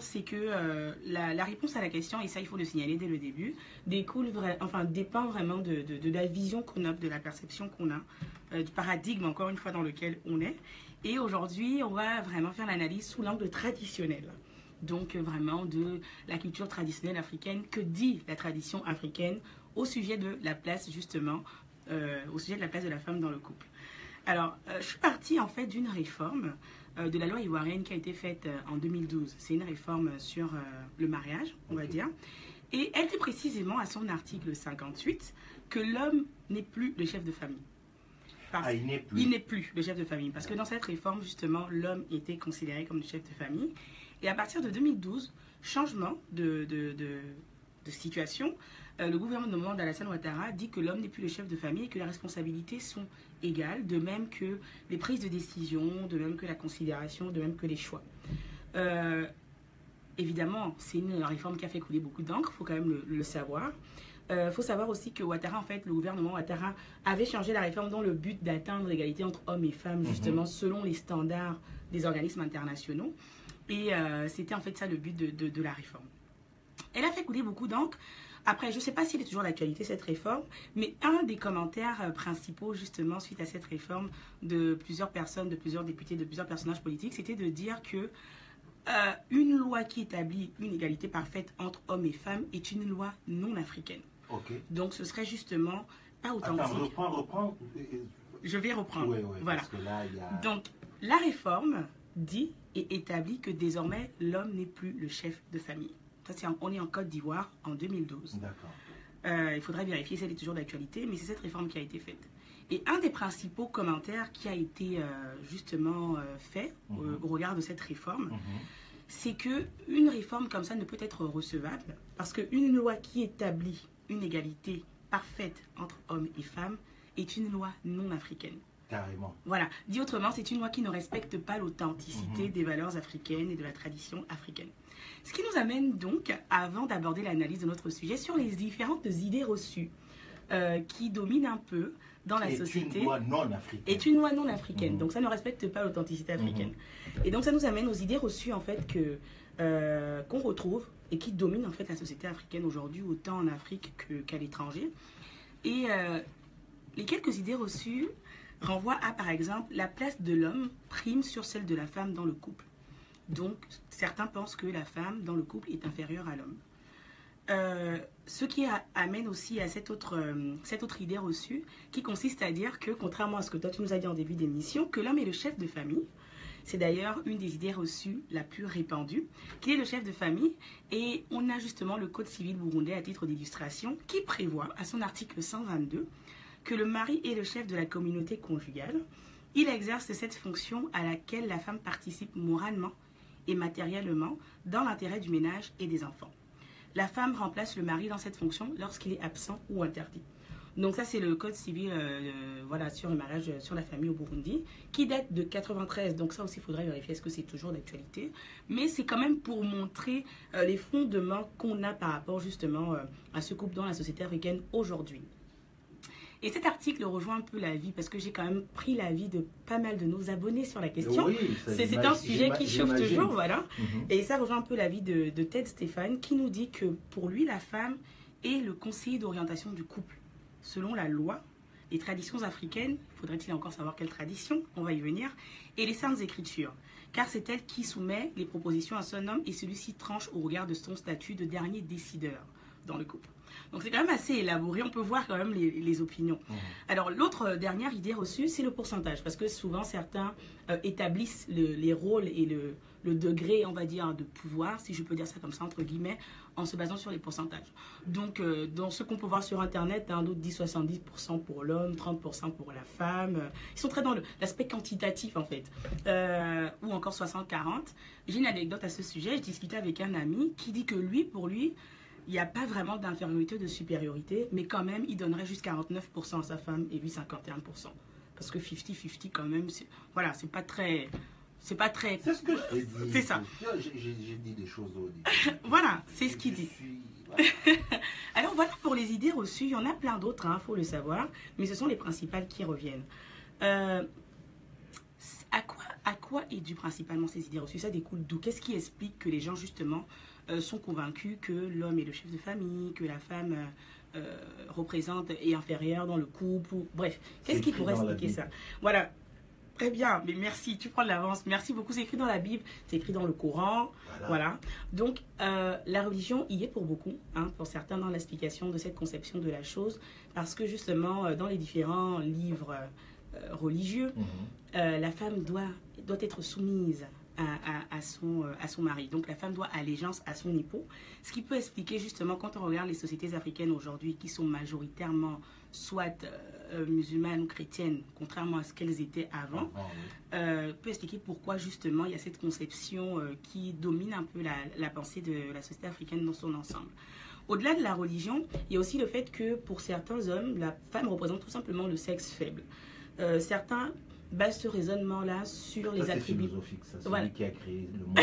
c'est que euh, la, réponse à la question, et ça il faut le signaler dès le début, découle dépend vraiment de, la vision qu'on a, de la perception qu'on a, euh, du paradigme encore une fois dans lequel on est. Et aujourd'hui, on va vraiment faire l'analyse sous l'angle traditionnel. Donc vraiment de la culture traditionnelle africaine, que dit la tradition africaine au sujet de la place justement, euh, au sujet de la place de la femme dans le couple. Alors, je suis partie en fait d'une réforme euh, de la loi ivoirienne qui a été faite euh, en 2012. C'est une réforme sur euh, le mariage, on va dire. Et elle dit précisément à son article 58 que l'homme n'est plus le chef de famille. ah, il n'est plus. Il n'est plus le chef de famille. Parce que dans cette réforme, justement, l'homme était considéré comme le chef de famille. Et à partir de 2012, changement de, de, de situation, euh, le gouvernement d'Alassane Ouattara dit que l'homme n'est plus le chef de famille et que les responsabilités sont égales, de même que les prises de décision, de même que la considération, de même que les choix. Euh, évidemment, c'est une réforme qui a fait couler beaucoup d'encre, il faut quand même le, savoir. Il euh, faut savoir aussi que Ouattara, en fait, le gouvernement Ouattara avait changé la réforme dans le but d'atteindre l'égalité entre hommes et femmes, justement, mhm. selon les standards des organismes internationaux. Et c'était en fait ça le but de, de la réforme. Elle a fait couler beaucoup d'encre après, je ne sais pas s'il est toujours d'actualité cette réforme, mais un des commentaires euh, principaux justement suite à cette réforme de plusieurs personnes, de plusieurs députés, de plusieurs personnages politiques, c'était de dire que euh, une loi qui établit une égalité parfaite entre hommes et femmes est une loi non africaine. Donc ce serait justement pas authentique. Attends, reprends, reprends. Je vais reprendre. Oui, oui, voilà. Parce que là, il y a... Donc la réforme dit et établit que désormais l'homme n'est plus le chef de famille on est en Côte d'Ivoire en 2012. Euh, il faudrait vérifier si elle est toujours d'actualité, mais c'est cette réforme qui a été faite. Et un des principaux commentaires qui a été euh, justement euh, fait mhm. au regard de cette réforme, mhm. c'est que une réforme comme ça ne peut être recevable parce qu'une loi qui établit une égalité parfaite entre hommes et femmes est une loi non africaine. Carrément. Voilà. Dit autrement, c'est une loi qui ne respecte pas l'authenticité mhm. des valeurs africaines et de la tradition africaine. Ce qui nous amène donc, avant d'aborder l'analyse de notre sujet, sur les différentes idées reçues euh, qui dominent un peu dans la société. Une loi non africaine. Est une loi non africaine. Mhm. Donc ça ne respecte pas l'authenticité africaine. Mhm. Et donc ça nous amène aux idées reçues en fait que euh, qu'on retrouve et qui dominent en fait la société africaine aujourd'hui, autant en Afrique qu'à l'étranger. Et euh, les quelques idées reçues renvoient à, par exemple, la place de l'homme prime sur celle de la femme dans le couple. Donc, certains pensent que la femme dans le couple est inférieure à l'homme. Euh, ce qui amène aussi à cette autre, euh, cette autre idée reçue, qui consiste à dire que, contrairement à ce que toi tu nous as dit en début d'émission, que l'homme est le chef de famille. C'est d'ailleurs une des idées reçues la plus répandue, qu'il est le chef de famille. Et on a justement le Code civil burundais à titre d'illustration, qui prévoit, à son article 122, que le mari est le chef de la communauté conjugale. Il exerce cette fonction à laquelle la femme participe moralement et matériellement dans l'intérêt du ménage et des enfants. La femme remplace le mari dans cette fonction lorsqu'il est absent ou interdit. Donc ça, c'est le code civil euh, voilà, sur le mariage, euh, sur la famille au Burundi, qui date de 93. Donc ça aussi, il faudrait vérifier est-ce que c'est toujours d'actualité. Mais c'est quand même pour montrer euh, les fondements qu'on a par rapport justement à ce couple dans la société africaine aujourd'hui. Et cet article rejoint un peu la vie parce que j'ai quand même pris l'avis de pas mal de nos abonnés sur la question. c'est un sujet qui chauffe toujours, voilà. Mhm. Et ça rejoint un peu l'avis de, de Ted Stéphane qui nous dit que pour lui, la femme est le conseiller d'orientation du couple. Selon la loi, les traditions africaines, faudrait-il encore savoir quelle tradition, on va y venir, et les saintes écritures, car c'est elle qui soumet les propositions à son homme et celui-ci tranche au regard de son statut de dernier décideur dans le couple. Donc c'est quand même assez élaboré, on peut voir quand même les, opinions. Mmh. Alors l'autre euh, dernière idée reçue, c'est le pourcentage, parce que souvent certains euh, établissent les rôles et le, degré, on va dire, de pouvoir, si je peux dire ça comme ça, entre guillemets, en se basant sur les pourcentages. Donc euh, dans ce qu'on peut voir sur Internet, un d'autres disent 70% pour l'homme, 30% pour la femme. Ils sont très dans l'aspect quantitatif en fait, ou encore 60-40. J'ai une anecdote à ce sujet, je discutais avec un ami qui dit que lui, pour lui, il n'y a pas vraiment d'infériorité, de supériorité, mais quand même, il donnerait juste 49% à sa femme et lui 51%. Parce que 50-50 quand même, voilà, c'est pas très... C'est pas très... C'est ce que je dit. C'est ça. J'ai dit des choses au voilà, c'est ce qu'il dit. Alors voilà pour les idées reçues. Il y en a plein d'autres, il hein, faut le savoir. Mais ce sont les principales qui reviennent. Euh, à quoi à quoi est dû principalement ces idées reçues? Ça découle d'où? Qu'est-ce qui explique que les gens, justement, sont convaincus que l'homme est le chef de famille, que la femme euh, euh, représente et inférieure dans le couple ou... Bref, qu'est-ce qui pourrait expliquer ça? Voilà. Très bien, mais merci, tu prends de l'avance. Merci beaucoup. C'est écrit dans la Bible, c'est écrit dans le Coran. Voilà. Voilà. Donc, euh, la religion y est pour beaucoup, hein, pour certains dans l'explication de cette conception de la chose, parce que justement, euh, dans les différents livres euh, religieux, Mhm. euh, la femme doit, doit être soumise à, à- à son, euh, à son mari. Donc, la femme doit allégeance à son époux. Ce qui peut expliquer justement, quand on regarde les sociétés africaines aujourd'hui, qui sont majoritairement soit euh, musulmanes ou chrétiennes, contrairement à ce qu'elles étaient avant, oui. euh, peut expliquer pourquoi justement il y a cette conception euh, qui domine un peu la, la pensée de la société africaine dans son ensemble. Au-delà de la religion, il y a aussi le fait que pour certains hommes, la femme représente tout simplement le sexe faible. Certains basent ce raisonnement-là sur les Ça, attributs. philosophique, ça. C'est Voilà. lui qui a créé le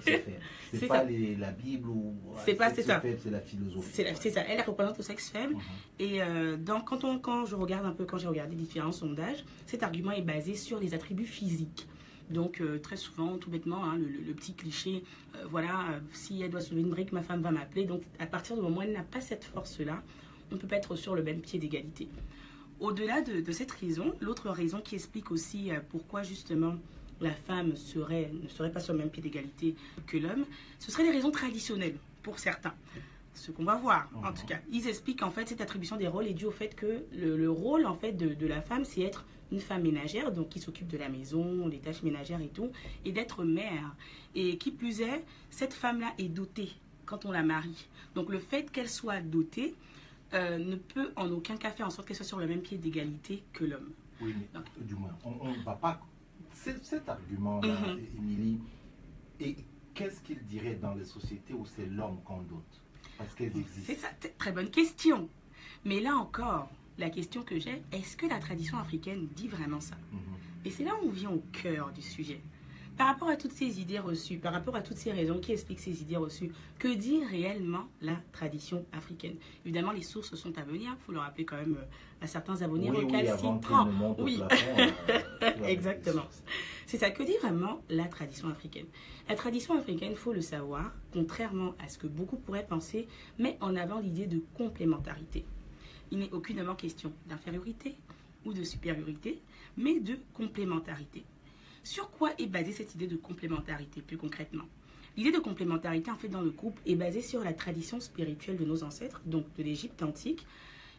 faible. C'est pas les- la Bible ou. C'est pas- c'est ça. C'est la philosophie. C'est ça, elle elle représente le sexe faible. Mhm. Et euh, dans, quand, on, quand je regarde un peu, quand j'ai regardé différents sondages, cet argument est basé sur les attributs physiques. Donc, euh, très souvent, tout bêtement, hein, le, le- le petit cliché, euh, voilà, si elle doit soulever une brique, ma femme va m'appeler. Donc, à partir du moment où elle n'a pas cette force-là, on ne peut pas être sur le même pied d'égalité. Au-delà de, de cette raison, l'autre raison qui explique aussi euh, pourquoi justement la femme serait, ne serait pas sur le même pied d'égalité que l'homme, ce seraient les raisons traditionnelles pour certains. Ce qu'on va voir, en Mhm. tout cas. Ils expliquent en fait cette attribution des rôles est due au fait que le, le rôle en fait de, de la femme, c'est être une femme ménagère, donc qui s'occupe de la maison, des tâches ménagères et tout, et d'être mère. Et qui plus est, cette femme-là est dotée quand on la marie. Donc le fait qu'elle soit dotée euh, ne peut en aucun cas faire en sorte qu'elle soit sur le même pied d'égalité que l'homme. Oui, mais du moins, on ne va pas. c'est- Cet argument-là, Mhm. Émilie, et qu'est-ce qu'il dirait dans les sociétés où c'est l'homme qu'on dote? Parce qu'elles C'est existent. ça, t- très bonne question. Mais là encore, la question que j'ai, est-ce que la tradition africaine dit vraiment ça? Mhm. Et c'est là où on vient au cœur du sujet. Par rapport à toutes ces idées reçues, par rapport à toutes ces raisons qui expliquent ces idées reçues, que dit réellement la tradition africaine? Évidemment, les sources sont à venir. Il faut le rappeler quand même euh, à certains abonnés Oui, oui, recalcitrants. au Oui. plafond, euh, Exactement. C'est ça que dit vraiment la tradition africaine? La tradition africaine, il faut le savoir, contrairement à ce que beaucoup pourraient penser, met en avant l'idée de complémentarité. Il n'est aucunement question d'infériorité ou de supériorité, mais de complémentarité. Sur quoi est basée cette idée de complémentarité plus concrètement? L'idée de complémentarité en fait dans le couple est basée sur la tradition spirituelle de nos ancêtres, donc de l'Égypte antique,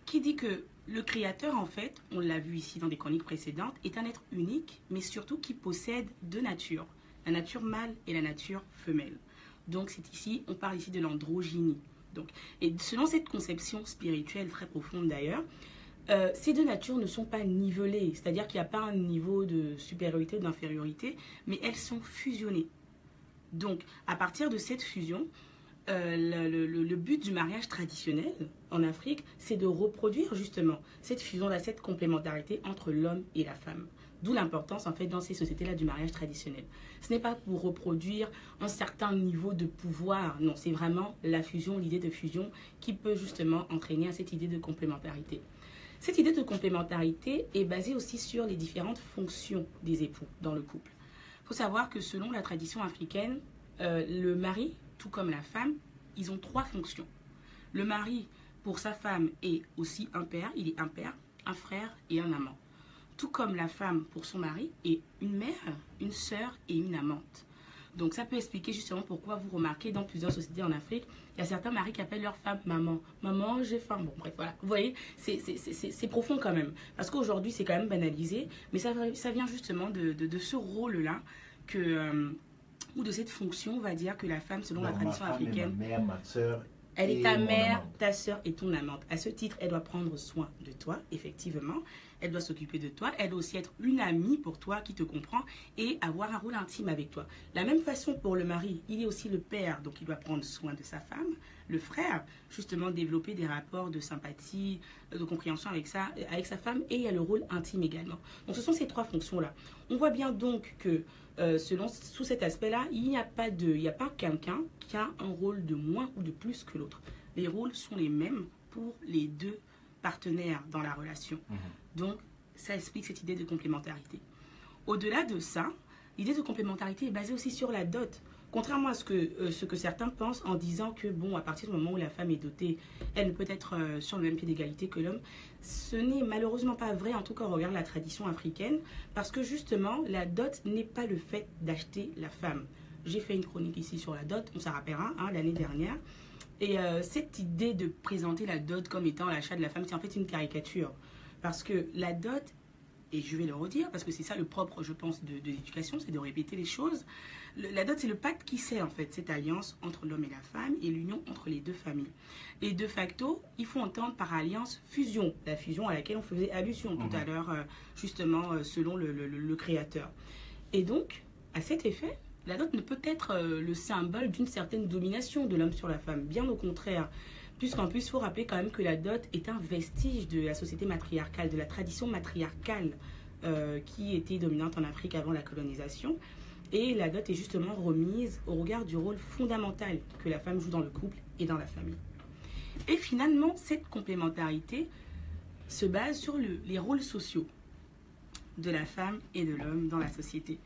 qui dit que le créateur en fait, on l'a vu ici dans des chroniques précédentes, est un être unique, mais surtout qui possède deux natures, la nature mâle et la nature femelle. Donc c'est ici, on parle ici de l'androgynie. Donc, et selon cette conception spirituelle très profonde d'ailleurs, euh, ces deux natures ne sont pas nivelées, c'est-à-dire qu'il n'y a pas un niveau de supériorité ou d'infériorité, mais elles sont fusionnées. Donc, à partir de cette fusion, euh, le, le- but du mariage traditionnel en Afrique, c'est de reproduire justement cette fusion-là, cette complémentarité entre l'homme et la femme. D'où l'importance, en fait, dans ces sociétés-là du mariage traditionnel. Ce n'est pas pour reproduire un certain niveau de pouvoir, non, c'est vraiment la fusion, l'idée de fusion qui peut justement entraîner à cette idée de complémentarité. Cette idée de complémentarité est basée aussi sur les différentes fonctions des époux dans le couple. Il faut savoir que selon la tradition africaine, euh, le mari, tout comme la femme, ils ont trois fonctions. Le mari, pour sa femme, est aussi un père, il est un père, un frère et un amant. Tout comme la femme, pour son mari, est une mère, une sœur et une amante. Donc ça peut expliquer justement pourquoi vous remarquez dans plusieurs sociétés en Afrique, il y a certains maris qui appellent leur femme maman. Maman, j'ai faim. Bon, bref, voilà. Vous voyez, c'est- profond quand même. Parce qu'aujourd'hui, c'est quand même banalisé, mais ça, ça vient justement de, de- de ce rôle-là, que, euh, ou de cette fonction, on va dire, que la femme, selon la ma tradition est africaine, ma mère, ma soeur. elle est ta mère, ta soeur et ton amante. À ce titre, elle doit prendre soin de toi, effectivement. Elle doit s'occuper de toi. Elle doit aussi être une amie pour toi qui te comprend et avoir un rôle intime avec toi. La même façon pour le mari, il est aussi le père, donc il doit prendre soin de sa femme. Le frère, justement, développer des rapports de sympathie, de compréhension avec, sa, avec sa femme. Et il y a le rôle intime également. Donc ce sont ces trois fonctions-là. On voit bien donc que euh, selon sous cet aspect-là, il n'y a pas il n'y a pas quelqu'un qui a un rôle de moins ou de plus que l'autre. Les rôles sont les mêmes pour les deux dans la relation. Mhm. Donc, ça explique cette idée de complémentarité. Au-delà de ça, l'idée de complémentarité est basée aussi sur la dot. Contrairement à ce que, euh, ce que certains pensent en disant que, bon, à partir du moment où la femme est dotée, elle ne peut être euh, sur le même pied d'égalité que l'homme, ce n'est malheureusement pas vrai, en tout cas au regard de la tradition africaine, parce que justement, la dot n'est pas le fait d'acheter la femme. J'ai fait une chronique ici sur la dot, on s'en rappellera, hein, l'année dernière. Et euh, cette idée de présenter la dot comme étant l'achat de la femme, c'est en fait une caricature. Parce que la dot, et je vais le redire, parce que c'est ça le propre, je pense, de, de l'éducation, c'est de répéter les choses. Le- la dot, c'est le pacte qui sert, en fait, cette alliance entre l'homme et la femme et l'union entre les deux familles. Et de facto, il faut entendre par alliance fusion, la fusion à laquelle on faisait allusion tout à l'heure, euh, justement, euh, selon le, le- le- le créateur. Et donc, à cet effet, la dot ne peut être euh, le symbole d'une certaine domination de l'homme sur la femme, bien au contraire. Puisqu'en plus, il faut rappeler quand même que la dot est un vestige de la société matriarcale, de la tradition matriarcale euh, qui était dominante en Afrique avant la colonisation. Et la dot est justement remise au regard du rôle fondamental que la femme joue dans le couple et dans la famille. Et finalement, cette complémentarité se base sur le- les rôles sociaux de la femme et de l'homme dans la société.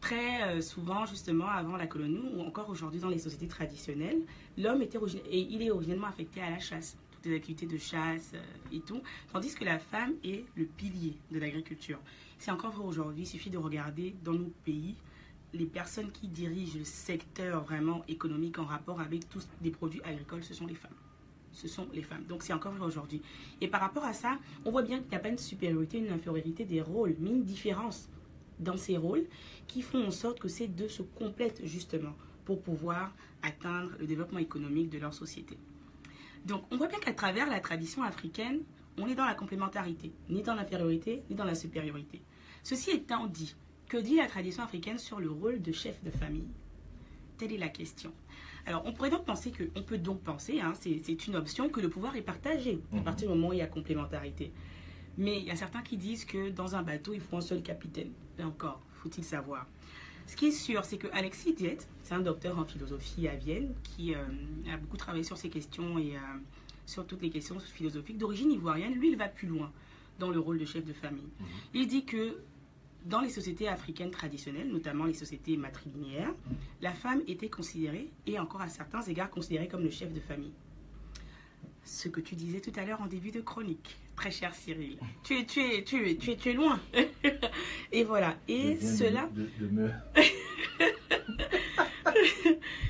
Très euh, souvent, justement, avant la colonie, ou encore aujourd'hui dans les sociétés traditionnelles, l'homme était et il est originellement affecté à la chasse, toutes les activités de chasse euh, et tout, tandis que la femme est le pilier de l'agriculture. C'est encore vrai aujourd'hui, il suffit de regarder dans nos pays les personnes qui dirigent le secteur vraiment économique en rapport avec tous les produits agricoles, ce sont les femmes. Ce sont les femmes. Donc c'est encore vrai aujourd'hui. Et par rapport à ça, on voit bien qu'il n'y a pas une supériorité, une infériorité des rôles, mais une différence dans ces rôles qui font en sorte que ces deux se complètent justement pour pouvoir atteindre le développement économique de leur société. Donc on voit bien qu'à travers la tradition africaine, on est dans la complémentarité, ni dans l'infériorité, ni dans la supériorité. Ceci étant dit, que dit la tradition africaine sur le rôle de chef de famille? Telle est la question. Alors, on pourrait donc penser que, on peut donc penser, hein, c'est une option, que le pouvoir est partagé à Mhm. partir du moment où il y a complémentarité. Mais il y a certains qui disent que dans un bateau, il faut un seul capitaine. Là encore, faut-il savoir. Ce qui est sûr, c'est que Alexis Diet, c'est un docteur en philosophie à Vienne, qui euh, a beaucoup travaillé sur ces questions et euh, sur toutes les questions philosophiques d'origine ivoirienne. Lui, il va plus loin dans le rôle de chef de famille. Mhm. Il dit que dans les sociétés africaines traditionnelles, notamment les sociétés matrilinéaires, la femme était considérée, et encore à certains égards considérée comme le chef de famille. Ce que tu disais tout à l'heure en début de chronique, très cher Cyril. Tu es, tu es, tu es, tu es, tu es loin. et voilà. Et de- cela, de- de me-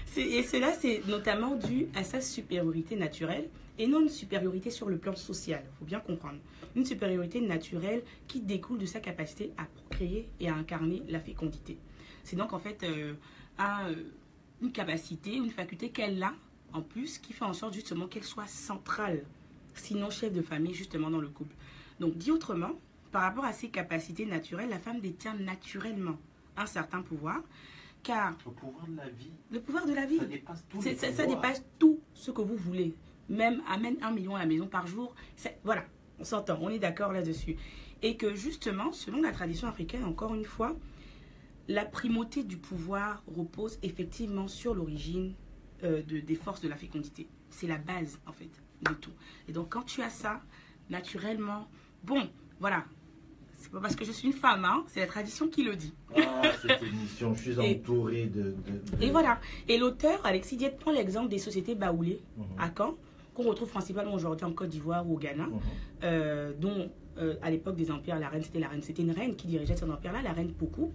c'est- et cela, c'est notamment dû à sa supériorité naturelle et non une supériorité sur le plan social. Il faut bien comprendre. Une supériorité naturelle qui découle de sa capacité à procréer et à incarner la fécondité. C'est donc en fait euh, un, euh, une capacité, une faculté qu'elle a en plus qui fait en sorte justement qu'elle soit centrale, sinon chef de famille justement dans le couple. Donc dit autrement, par rapport à ses capacités naturelles, la femme détient naturellement un certain pouvoir, car Le pouvoir de la vie, le pouvoir de la vie, ça dépasse tout. c'est- ça, ça dépasse tout ce que vous voulez. Même amène un million à la maison par jour. Voilà, on s'entend, on est d'accord là-dessus. Et que justement, selon la tradition africaine, encore une fois, la primauté du pouvoir repose effectivement sur l'origine euh, de- des forces de la fécondité. C'est la base, en fait, de tout. Et donc, quand tu as ça, naturellement, bon, voilà. C'est pas parce que je suis une femme, hein, c'est la tradition qui le dit. Ah, cette émission, je suis Et- entouré de, de- de- Et voilà. Et l'auteur, Alexis Diet, prend l'exemple des sociétés baoulées Mhm. à Caen, qu'on retrouve principalement aujourd'hui en Côte d'Ivoire ou au Ghana, Mhm. euh, dont euh, à l'époque des empires, la reine, c'était la reine, c'était une reine qui dirigeait son empire-là, la reine Poku,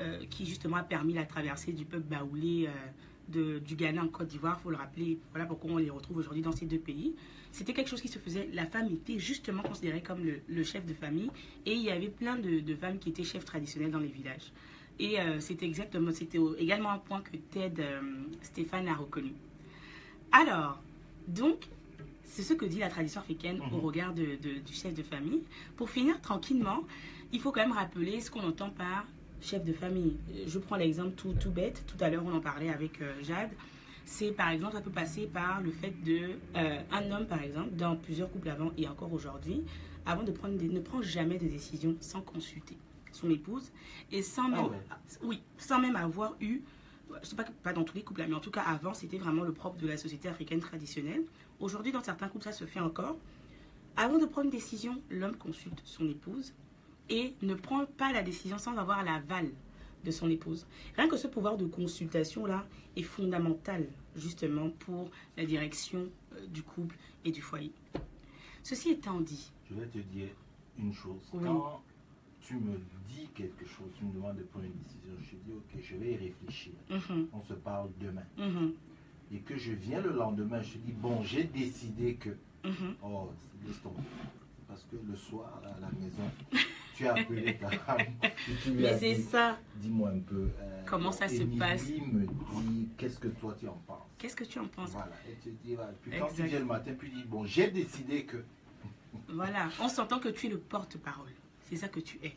euh, qui justement a permis la traversée du peuple baoulé de, du Ghana en Côte d'Ivoire, il faut le rappeler, voilà pourquoi on les retrouve aujourd'hui dans ces deux pays. C'était quelque chose qui se faisait, la femme était justement considérée comme le, le chef de famille, et il y avait plein de, de femmes qui étaient chefs traditionnels dans les villages. Et euh, c'était exactement, c'était également un point que Ted euh, Stéphane a reconnu. Alors, donc, c'est ce que dit la tradition africaine au Mhm. regard de- de- du chef de famille. Pour finir tranquillement, il faut quand même rappeler ce qu'on entend par chef de famille. Je prends l'exemple tout, tout bête, tout à l'heure on en parlait avec euh, Jade. C'est par exemple, ça peut passer par le fait de euh, un homme par exemple, dans plusieurs couples avant et encore aujourd'hui, avant de prendre des, ne prend jamais de décision sans consulter son épouse et sans même, Ah ouais. oui, sans même avoir eu, je sais pas pas dans tous les couples, là, mais en tout cas avant, c'était vraiment le propre de la société africaine traditionnelle. Aujourd'hui, dans certains couples, ça se fait encore. Avant de prendre une décision, l'homme consulte son épouse et ne prend pas la décision sans avoir l'aval de son épouse. Rien que ce pouvoir de consultation-là est fondamental justement pour la direction euh, du couple et du foyer. Ceci étant dit, Je vais te dire une chose. Oui. Quand tu me dis quelque chose, tu me demandes de prendre une décision, je te dis, ok, je vais y réfléchir. mhm, On se parle demain. mhm, Et que je viens le lendemain, je te dis, bon, j'ai décidé que... mhm. Oh, laisse tomber. Parce que le soir, à la maison, tu as appelé ta femme. mais c'est ça. Dis-moi un peu. euh, Comment ça se passe me dit, qu'est-ce que toi tu en penses? Qu'est-ce que tu en penses? Voilà. Et tu dis, voilà. Puis quand tu viens le matin, puis tu dis, bon, j'ai décidé que. Voilà, on s'entend que tu es le porte-parole. C'est ça que tu es.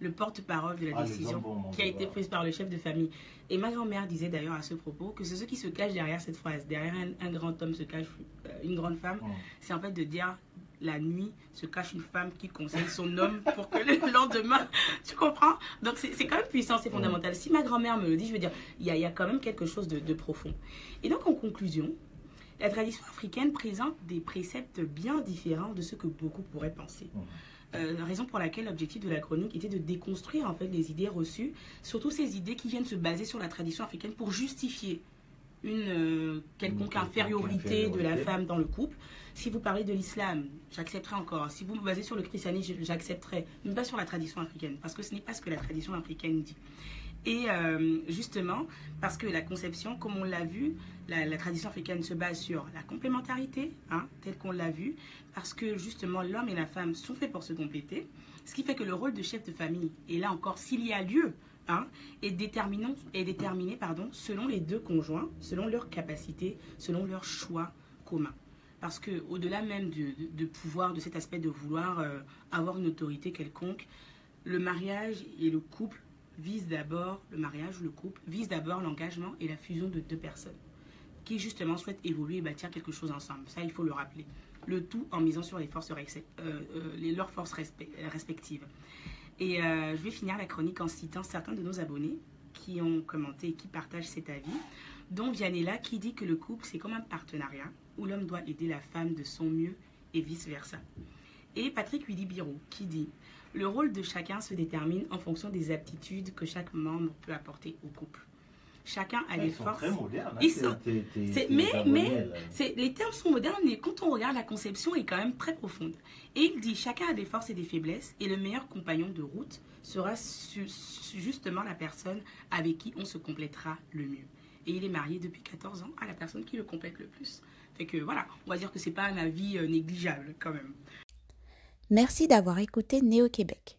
Le porte-parole de la Ah, décision hommes qui a été prise par le chef de famille. Et ma grand-mère disait d'ailleurs à ce propos que c'est ce qui se cache derrière cette phrase. Derrière un, un grand homme se cache euh, une grande femme. C'est en fait de dire la nuit se cache une femme qui conseille son homme pour que le lendemain, tu comprends? Donc c'est quand même puissant, c'est fondamental. Si ma grand-mère me le dit, je veux dire, il y a, il y a quand même quelque chose de, de profond. Et donc en conclusion, la tradition africaine présente des préceptes bien différents de ce que beaucoup pourraient penser. Hum. Euh, raison pour laquelle l'objectif de la chronique était de déconstruire en fait les idées reçues, surtout ces idées qui viennent se baser sur la tradition africaine pour justifier une euh, quelconque quelconque infériorité de la femme dans le couple. Si vous parlez de l'islam, j'accepterai encore. Si vous vous basez sur le christianisme, j'accepterai, mais pas sur la tradition africaine, parce que ce n'est pas ce que la tradition africaine dit. Et euh, justement, parce que la conception, comme on l'a vu, la, la tradition africaine se base sur la complémentarité, hein, telle qu'on l'a vu, parce que justement l'homme et la femme sont faits pour se compléter, ce qui fait que le rôle de chef de famille, et là encore s'il y a lieu, est, déterminé pardon, selon les deux conjoints, selon leurs capacités, selon leurs choix communs. Parce que au-delà même de, pouvoir, de cet aspect de vouloir euh, avoir une autorité quelconque, le mariage et le couple visent d'abord, le mariage ou le couple vise d'abord l'engagement et la fusion de deux personnes qui justement souhaitent évoluer et bâtir quelque chose ensemble. Ça, il faut le rappeler. Le tout en misant sur les forces euh, euh, leurs forces respe- respectives. Et euh, je vais finir la chronique en citant certains de nos abonnés qui ont commenté et qui partagent cet avis, dont Vianella qui dit que le couple, c'est comme un partenariat où l'homme doit aider la femme de son mieux et vice-versa. Et Patrick Willy Biro qui dit Le rôle de chacun se détermine en fonction des aptitudes que chaque membre peut apporter au couple. Chacun a des Ils sont forces. très modernes. hein, Ils sont- mais- les termes sont modernes, mais quand on regarde la conception est quand même très profonde. Et il dit chacun a des forces et des faiblesses, et le meilleur compagnon de route sera su- su- justement la personne avec qui on se complétera le mieux. Et il est marié depuis 14 ans à la personne qui le complète le plus. Fait que voilà, on va dire que c'est pas un avis euh, négligeable quand même. Merci d'avoir écouté Néo-Québec.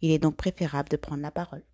Il est donc préférable de prendre la parole.